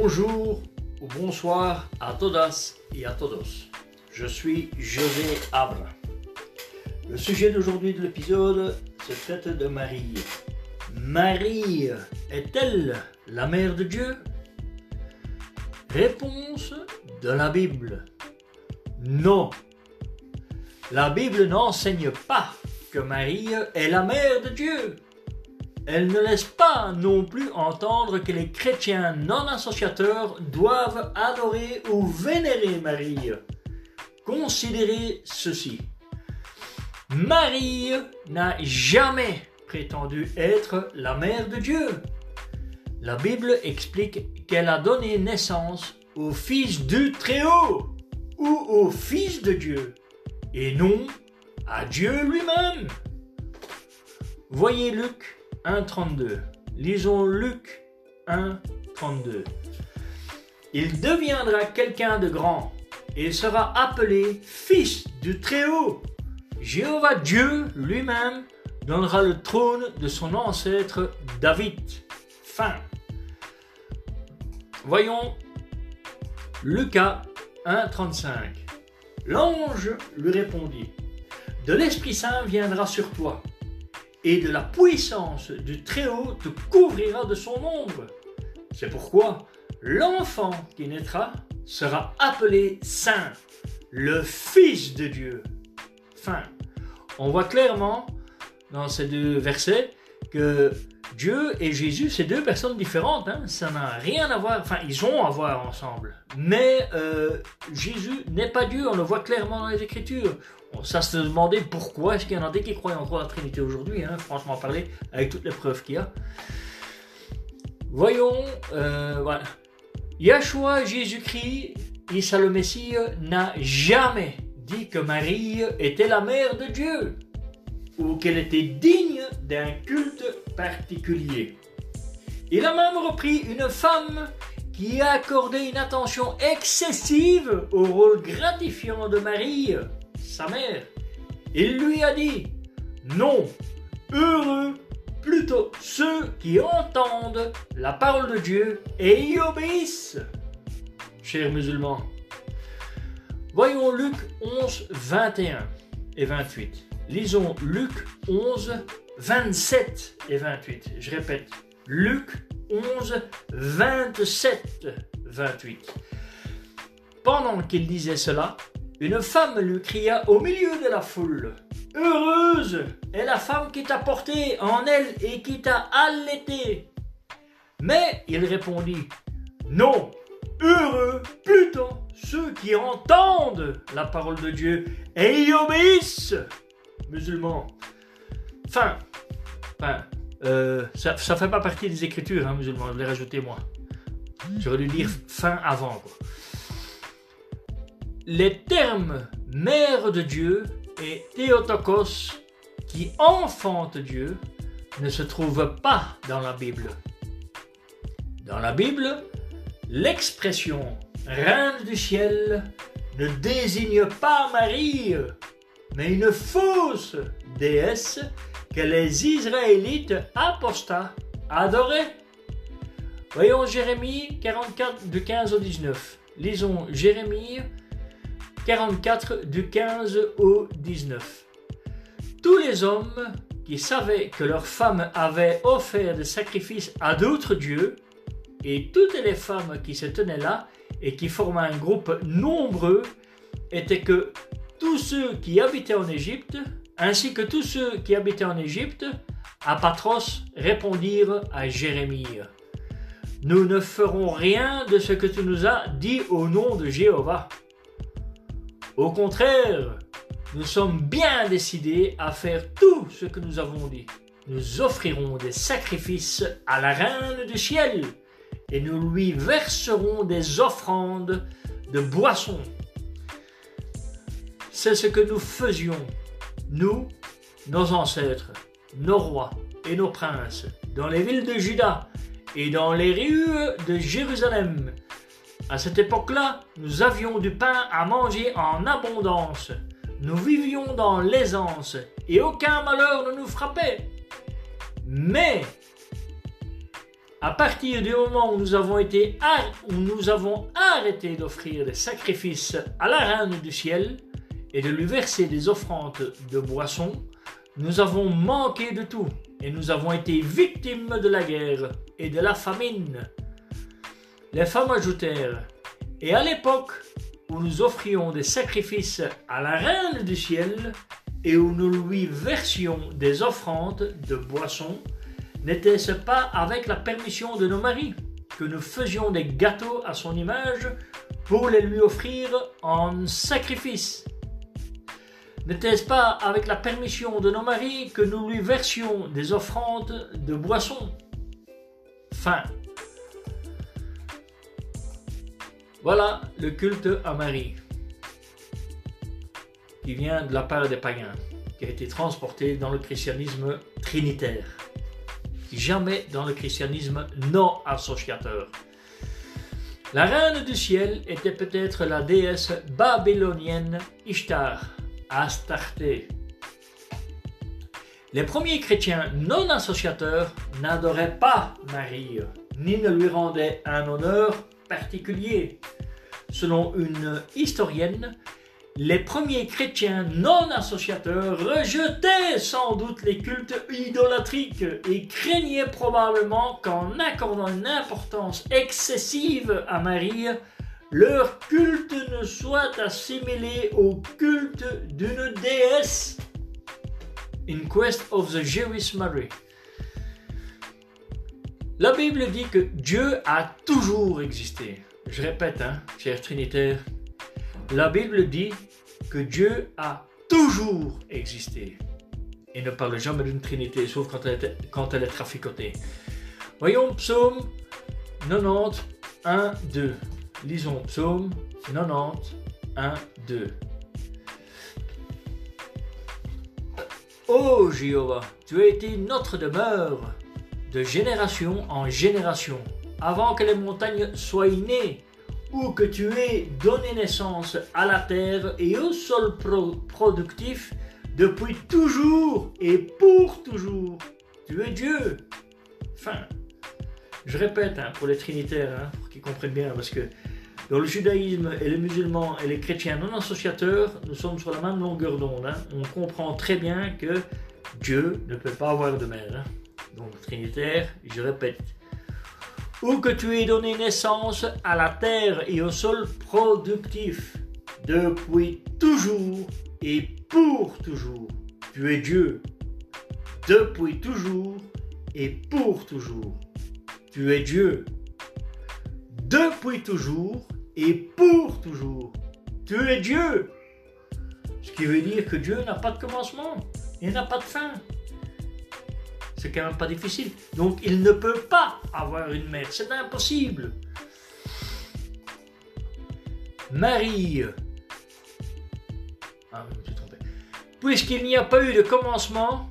Bonjour ou bonsoir à todas et à todos. Je suis José Abra. Le sujet d'aujourd'hui de l'épisode se traite de Marie. Marie est-elle la mère de Dieu? Réponse de la Bible. Non. La Bible n'enseigne pas que Marie est la mère de Dieu. Elle ne laisse pas non plus entendre que les chrétiens non associateurs doivent adorer ou vénérer Marie. Considérez ceci. Marie n'a jamais prétendu être la mère de Dieu. La Bible explique qu'elle a donné naissance au Fils du Très-Haut ou au Fils de Dieu et non à Dieu lui-même. Voyez Luc 1.32. Lisons Luc 1.32. Il deviendra quelqu'un de grand et sera appelé Fils du Très-Haut. Jéhovah Dieu lui-même donnera le trône de son ancêtre David. Fin. Voyons Lucas 1.35. L'ange lui répondit, De l'Esprit Saint viendra sur toi, et de la puissance du Très-Haut te couvrira de son ombre. C'est pourquoi l'enfant qui naîtra sera appelé Saint, le Fils de Dieu. Fin. On voit clairement dans ces deux versets que Dieu et Jésus, c'est deux personnes différentes. Hein. Ça n'a rien à voir. Enfin, ils ont à voir ensemble. Mais euh, Jésus n'est pas Dieu. On le voit clairement dans les Écritures. ça se demandait pourquoi est-ce qu'il y en a des qui croient encore à la Trinité aujourd'hui. Hein, franchement parler, avec toutes les preuves qu'il y a. Voyons, euh, voilà. Yahshua, Jésus-Christ, Issa le Messie, n'a jamais dit que Marie était la mère de Dieu ou qu'elle était digne d'un culte particulier. Il a même repris une femme qui a accordé une attention excessive au rôle gratifiant de Marie, sa mère. Il lui a dit, non, heureux plutôt ceux qui entendent la parole de Dieu et y obéissent. Chers musulmans, voyons Luc 11, 21 et 28. Lisons Luc 11, 27 et 28. Je répète, Luc 11, 27, 28. Pendant qu'il disait cela, une femme lui cria au milieu de la foule. Heureuse est la femme qui t'a porté en elle et qui t'a allaité. Mais il répondit, Non, heureux plutôt ceux qui entendent la parole de Dieu et y obéissent musulmans. Fin. Enfin, euh, ça ne fait pas partie des écritures hein, musulmans, je l'ai rajouté moi. J'aurais dû dire fin avant. Les termes mère de Dieu et Théotokos, qui enfante Dieu, ne se trouvent pas dans la Bible. Dans la Bible, l'expression reine du ciel ne désigne pas Marie, mais une fausse déesse que les Israélites apostats adoraient. Voyons Jérémie 44 du 15 au 19. Lisons Jérémie 44 du 15 au 19. Tous les hommes qui savaient que leurs femmes avaient offert des sacrifices à d'autres dieux, et toutes les femmes qui se tenaient là et qui formaient un groupe nombreux, étaient que tous ceux qui habitaient en Égypte, ainsi que tous ceux qui habitaient en Égypte, à Patros répondirent à Jérémie. Nous ne ferons rien de ce que tu nous as dit au nom de Jéhovah. Au contraire, nous sommes bien décidés à faire tout ce que nous avons dit. Nous offrirons des sacrifices à la reine du ciel et nous lui verserons des offrandes de boissons c'est ce que nous faisions, nous, nos ancêtres, nos rois et nos princes, dans les villes de Juda et dans les rues de Jérusalem. À cette époque-là, nous avions du pain à manger en abondance. Nous vivions dans l'aisance et aucun malheur ne nous frappait. Mais à partir du moment où nous avons, où nous avons arrêté d'offrir des sacrifices à la Reine du ciel et de lui verser des offrandes de boissons, nous avons manqué de tout et nous avons été victimes de la guerre et de la famine. Les femmes ajoutèrent, et à l'époque où nous offrions des sacrifices à la Reine du ciel et où nous lui versions des offrandes de boissons, N'était-ce pas avec la permission de nos maris que nous faisions des gâteaux à son image pour les lui offrir en sacrifice? N'était-ce pas avec la permission de nos maris que nous lui versions des offrandes de boissons? Fin. Voilà le culte à Marie, qui vient de la part des païens, qui a été transporté dans le christianisme trinitaire jamais dans le christianisme non associateur. La reine du ciel était peut-être la déesse babylonienne Ishtar, Astarté. Les premiers chrétiens non associateurs n'adoraient pas Marie, ni ne lui rendaient un honneur particulier. Selon une historienne, les premiers chrétiens non associateurs rejetaient sans doute les cultes idolatriques et craignaient probablement qu'en accordant une importance excessive à Marie, leur culte ne soit assimilé au culte d'une déesse. In Quest of the Jewish Mary. La Bible dit que Dieu a toujours existé. Je répète, hein, chers trinitaires, la Bible dit que Dieu a toujours existé. Et ne parle jamais d'une Trinité, sauf quand elle est, quand elle est traficotée. Voyons Psaume 90, 1, 2. Lisons Psaume 90, 1, 2. Ô Jéhovah, tu as été notre demeure de génération en génération, avant que les montagnes soient nées ou que tu aies donné naissance à la terre et au sol productif depuis toujours et pour toujours. Tu es Dieu. Fin. Je répète hein, pour les trinitaires, hein, pour qu'ils comprennent bien, parce que dans le judaïsme et les musulmans et les chrétiens non associateurs, nous sommes sur la même longueur d'onde. Hein. On comprend très bien que Dieu ne peut pas avoir de mère. Donc trinitaire, je répète, ou que tu aies donné naissance à la terre et au sol productif, depuis toujours et pour toujours. Tu es Dieu, depuis toujours et pour toujours. Tu es Dieu, depuis toujours et pour toujours. Tu es Dieu. Ce qui veut dire que Dieu n'a pas de commencement, il n'a pas de fin c'est quand même pas difficile. Donc il ne peut pas avoir une mère, c'est impossible. Marie. Ah, Puisqu'il n'y a pas eu de commencement,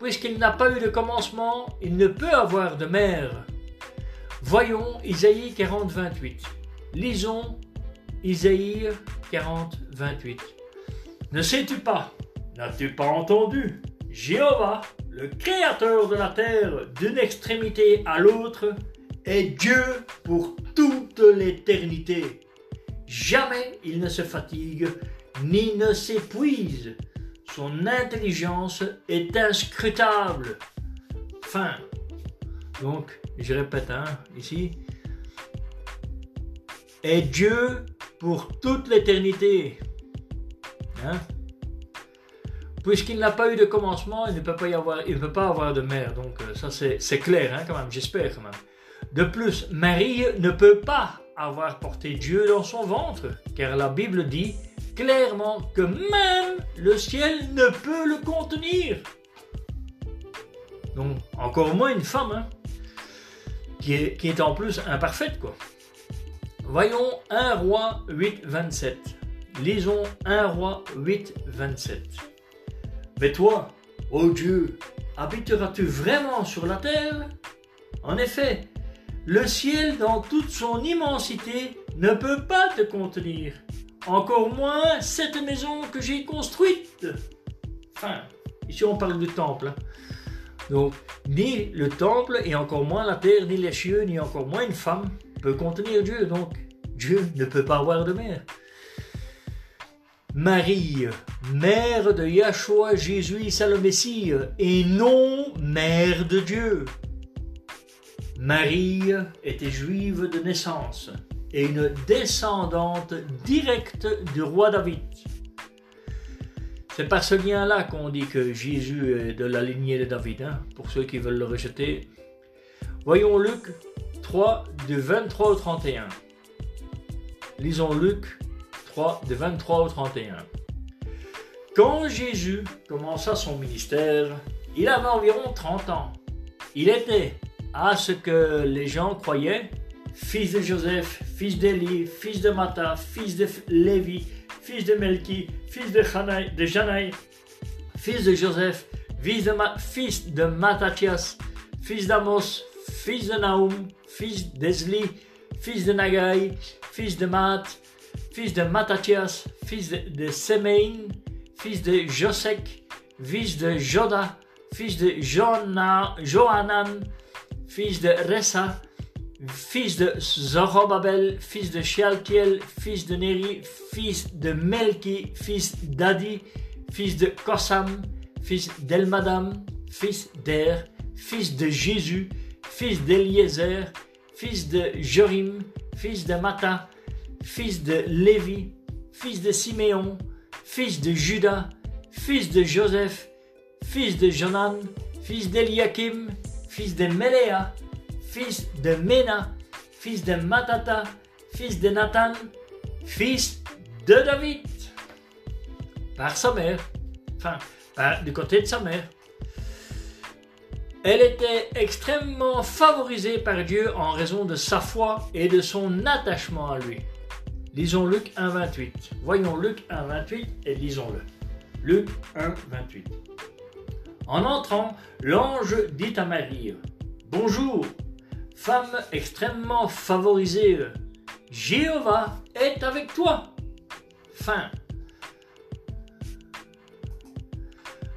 puisqu'il n'a pas eu de commencement, il ne peut avoir de mère. Voyons Isaïe 40, 28. Lisons Isaïe 40, 28. Ne sais-tu pas N'as-tu pas entendu? Jéhovah le créateur de la terre d'une extrémité à l'autre, est Dieu pour toute l'éternité. Jamais il ne se fatigue ni ne s'épuise. Son intelligence est inscrutable. Fin. Donc, je répète hein, ici, est Dieu pour toute l'éternité. Hein? puisqu'il n'a pas eu de commencement, il ne peut pas, y avoir, il ne peut pas avoir de mère. Donc euh, ça c'est clair hein, quand même, j'espère quand même. De plus, Marie ne peut pas avoir porté Dieu dans son ventre, car la Bible dit clairement que même le ciel ne peut le contenir. Donc encore moins une femme, hein, qui, est, en plus imparfaite quoi. Voyons 1 roi 8, 27. Lisons 1 roi 8, 27. Mais toi, ô Dieu, habiteras-tu vraiment sur la terre? En effet, le ciel dans toute son immensité ne peut pas te contenir, encore moins cette maison que j'ai construite. Enfin, ici on parle du temple. Hein. Donc, ni le temple, et encore moins la terre, ni les cieux, ni encore moins une femme peut contenir Dieu. Donc, Dieu ne peut pas avoir de mère. Marie, mère de Yahshua, Jésus, le Messie, et non mère de Dieu. Marie était juive de naissance et une descendante directe du roi David. C'est par ce lien-là qu'on dit que Jésus est de la lignée de David, hein, pour ceux qui veulent le rejeter. Voyons Luc 3, du 23 au 31. Lisons Luc 3, de 23 au 31. Quand Jésus commença son ministère, il avait environ 30 ans. Il était, à ce que les gens croyaient, fils de Joseph, fils d'Élie, fils de Mata, fils de Lévi, fils de Melchi, fils de, de Janaï, fils de Joseph, fils de, fils de Mattathias, fils d'Amos, fils de Naoum, fils d'Ezli, fils de Nagai, fils de Mat, fils de Mattathias, fils de, de Semein, fils de Josek, fils de Joda, fils de Johanan, fils de Ressa, fils de Zorobabel, fils de Shealtiel, fils de Neri, fils de Melki, fils d'Adi, fils de Kosam, fils d'Elmadam, fils d'Er, fils de Jésus, fils d'Eliezer, fils de Jorim, fils de Mata, fils de Lévi, fils de Siméon, fils de Judas, fils de Joseph, fils de Jonan, fils d'Eliakim, fils de Meléa, fils de Mena, fils de Matata, fils de Nathan, fils de David, par sa mère, enfin, du côté de sa mère. Elle était extrêmement favorisée par Dieu en raison de sa foi et de son attachement à lui. Lisons Luc 1, 28. Voyons Luc 1, 28 et lisons-le. Luc 1, 28. En entrant, l'ange dit à Marie, Bonjour, femme extrêmement favorisée, Jéhovah est avec toi. Fin.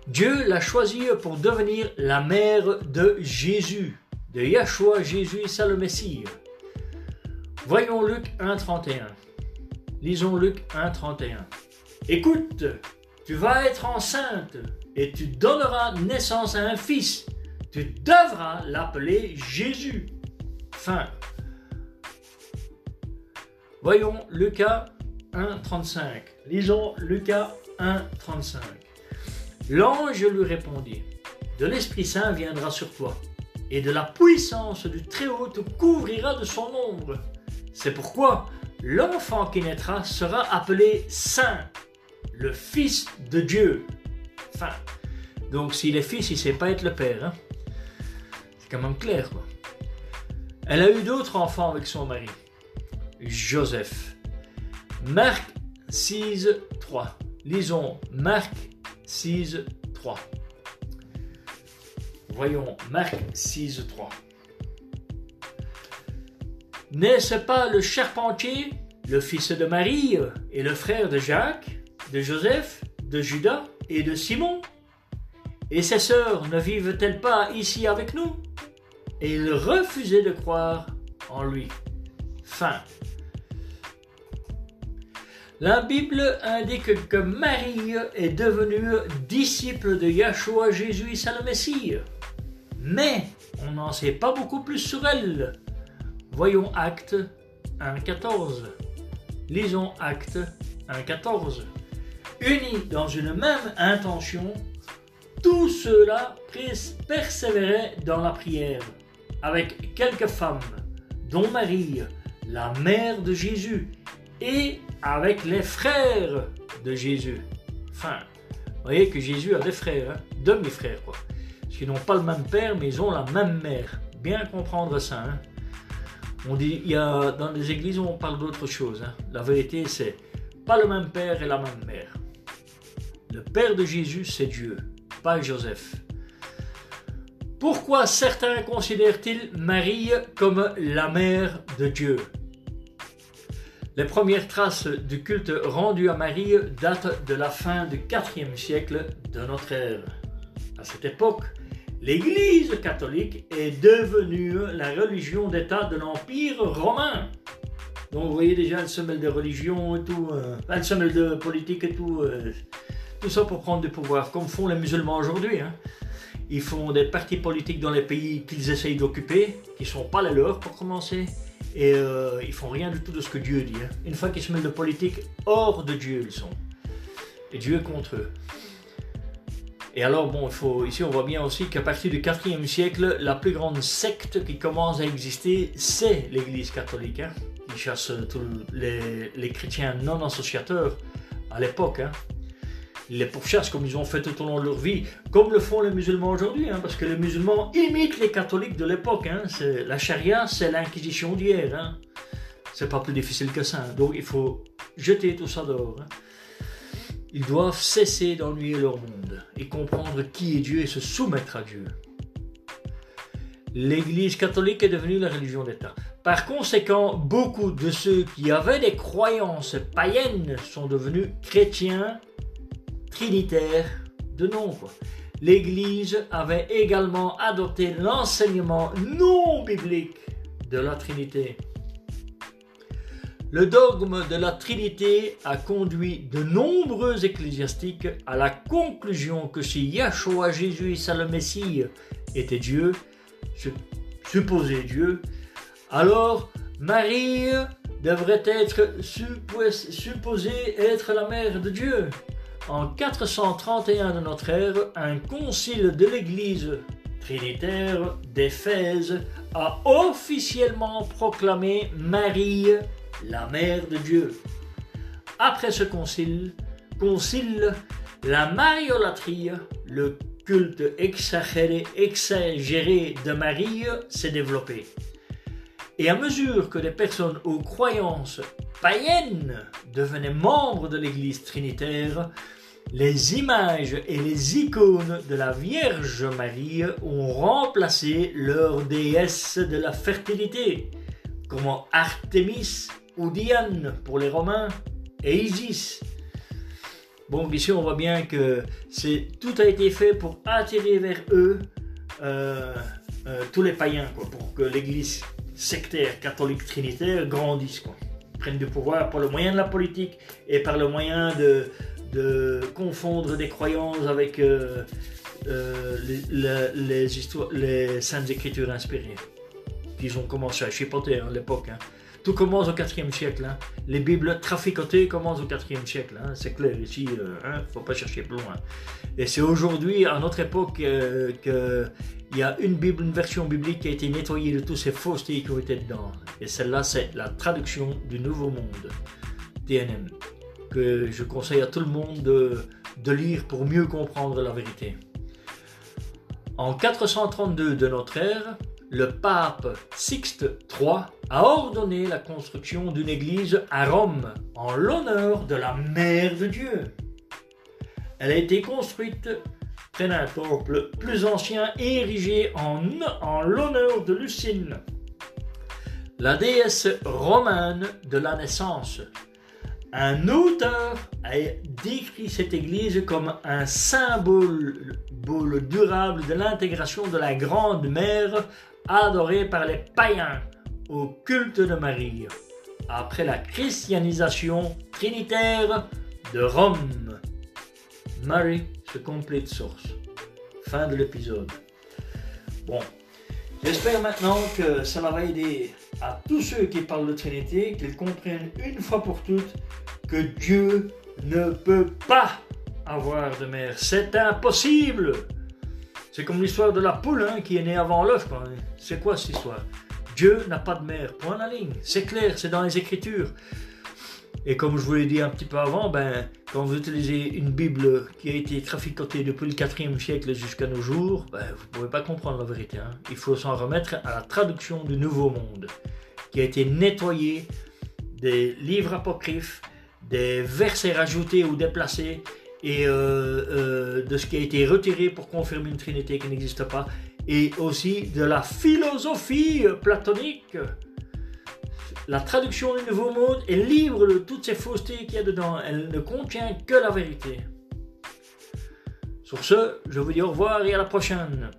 Dieu l'a choisie pour devenir la mère de Jésus, de Yahshua Jésus, ça le Messie. Voyons Luc 1.31. Lisons Luc 1.31. Écoute, tu vas être enceinte et tu donneras naissance à un fils. Tu devras l'appeler Jésus. Fin. Voyons Lucas 1.35. Lisons Lucas 1.35. L'ange lui répondit, De l'Esprit Saint viendra sur toi, et de la puissance du Très-Haut te couvrira de son ombre. C'est pourquoi l'enfant qui naîtra sera appelé Saint, le Fils de Dieu. Enfin, donc s'il est fils, il ne sait pas être le père. Hein. C'est quand même clair, quoi. Elle a eu d'autres enfants avec son mari, Joseph. Marc 6, 3. Lisons Marc 6, 3. Voyons Marc 6, 3. N'est-ce pas le charpentier, le fils de Marie et le frère de Jacques, de Joseph, de Judas et de Simon? Et ses sœurs ne vivent-elles pas ici avec nous? Et il refusait de croire en lui. Fin. La Bible indique que Marie est devenue disciple de Yahshua Jésus et le Messie. Mais on n'en sait pas beaucoup plus sur elle. Voyons Acte 1.14. Lisons Acte 1.14. Unis dans une même intention, tous ceux-là persévéraient dans la prière, avec quelques femmes, dont Marie, la mère de Jésus, et avec les frères de Jésus. Enfin, vous voyez que Jésus a des frères, hein, demi-frères, quoi. Parce qu'ils n'ont pas le même père, mais ils ont la même mère. Bien comprendre ça. Hein. On dit, il y a, dans les églises, on parle d'autre chose. Hein. La vérité, c'est pas le même père et la même mère. Le père de Jésus, c'est Dieu, pas Joseph. Pourquoi certains considèrent-ils Marie comme la mère de Dieu? Les premières traces du culte rendu à Marie datent de la fin du IVe siècle de notre ère. À cette époque, l'Église catholique est devenue la religion d'État de l'Empire romain. Donc vous voyez déjà, elle se mêle de religion et tout, euh, elle se mêle de politique et tout, euh, tout ça pour prendre du pouvoir, comme font les musulmans aujourd'hui. Hein. Ils font des partis politiques dans les pays qu'ils essayent d'occuper, qui ne sont pas les leurs pour commencer, et euh, ils font rien du tout de ce que Dieu dit. Hein. Une fois qu'ils se mêlent de politique, hors de Dieu ils sont. Et Dieu est contre eux. Et alors, bon, il faut, ici on voit bien aussi qu'à partir du 4e siècle, la plus grande secte qui commence à exister, c'est l'Église catholique. Hein qui chassent tous les, chrétiens non associateurs à l'époque. Hein. Les pourchassent comme ils ont fait tout au long de leur vie, comme le font les musulmans aujourd'hui, hein, parce que les musulmans imitent les catholiques de l'époque. Hein. La charia, c'est l'inquisition d'hier. Hein. C'est pas plus difficile que ça. Donc il faut jeter tout ça dehors. Hein. Ils doivent cesser d'ennuyer leur monde et comprendre qui est Dieu et se soumettre à Dieu. L'Église catholique est devenue la religion d'État. Par conséquent, beaucoup de ceux qui avaient des croyances païennes sont devenus chrétiens trinitaires de nombre. L'Église avait également adopté l'enseignement non biblique de la Trinité. Le dogme de la Trinité a conduit de nombreux ecclésiastiques à la conclusion que si Yahshua Jésus, le Messie, était Dieu, supposé Dieu, alors Marie devrait être supposée être la mère de Dieu. En 431 de notre ère, un concile de l'Église trinitaire d'Éphèse a officiellement proclamé Marie la mère de Dieu. Après ce concile, concile la mariolatrie, le culte exagéré, exagéré de Marie s'est développé. Et à mesure que des personnes aux croyances païennes devenaient membres de l'Église trinitaire, les images et les icônes de la Vierge Marie ont remplacé leur déesse de la fertilité, comme Artemis ou Diane pour les Romains et Isis. Bon, ici on voit bien que c'est tout a été fait pour attirer vers eux euh, euh, tous les païens, pour que l'Église sectaires catholiques trinitaires grandissent, quoi. prennent du pouvoir par le moyen de la politique et par le moyen de, de confondre des croyances avec euh, euh, les, saintes écritures inspirées. Ils ont commencé à chipoter hein, à l'époque. Hein. Tout commence au 4e siècle. Hein. Les Bibles traficotées commencent au 4e siècle. C'est clair, ici, il euh, ne faut pas chercher plus loin. Et c'est aujourd'hui, à notre époque, qu'il y a une Bible, une version biblique qui a été nettoyée de tous ces faussetés qui ont été dedans. Et celle-là, c'est la traduction du Nouveau Monde, TNM, que je conseille à tout le monde de, lire pour mieux comprendre la vérité. En 432 de notre ère, le pape Sixte III a ordonné la construction d'une église à Rome en l'honneur de la Mère de Dieu. Elle a été construite près d'un temple plus ancien érigé en, en l'honneur de Lucine, la déesse romane de la naissance. Un auteur a décrit cette église comme un symbole durable de l'intégration de la Grande Mère adorée par les païens au culte de Marie, après la christianisation trinitaire de Rome. Marie, se complete source. Fin de l'épisode. Bon, j'espère maintenant que ça va aider à tous ceux qui parlent de Trinité, qu'ils comprennent une fois pour toutes que Dieu ne peut pas avoir de mère. C'est impossible. C'est comme l'histoire de la poule hein, qui est née avant l'œuf. C'est quoi cette histoire? Dieu n'a pas de mère. Point la ligne. C'est clair, c'est dans les Écritures. Et comme je vous l'ai dit un petit peu avant, ben, quand vous utilisez une Bible qui a été traficotée depuis le 4e siècle jusqu'à nos jours, ben, vous ne pouvez pas comprendre la vérité. Hein. Il faut s'en remettre à la traduction du Nouveau Monde, qui a été nettoyé des livres apocryphes, des versets rajoutés ou déplacés, et euh, euh, de ce qui a été retiré pour confirmer une trinité qui n'existe pas, et aussi de la philosophie platonique. La traduction du Nouveau Monde est libre de toutes ces faussetés qu'il y a dedans. Elle ne contient que la vérité. Sur ce, je vous dis au revoir et à la prochaine.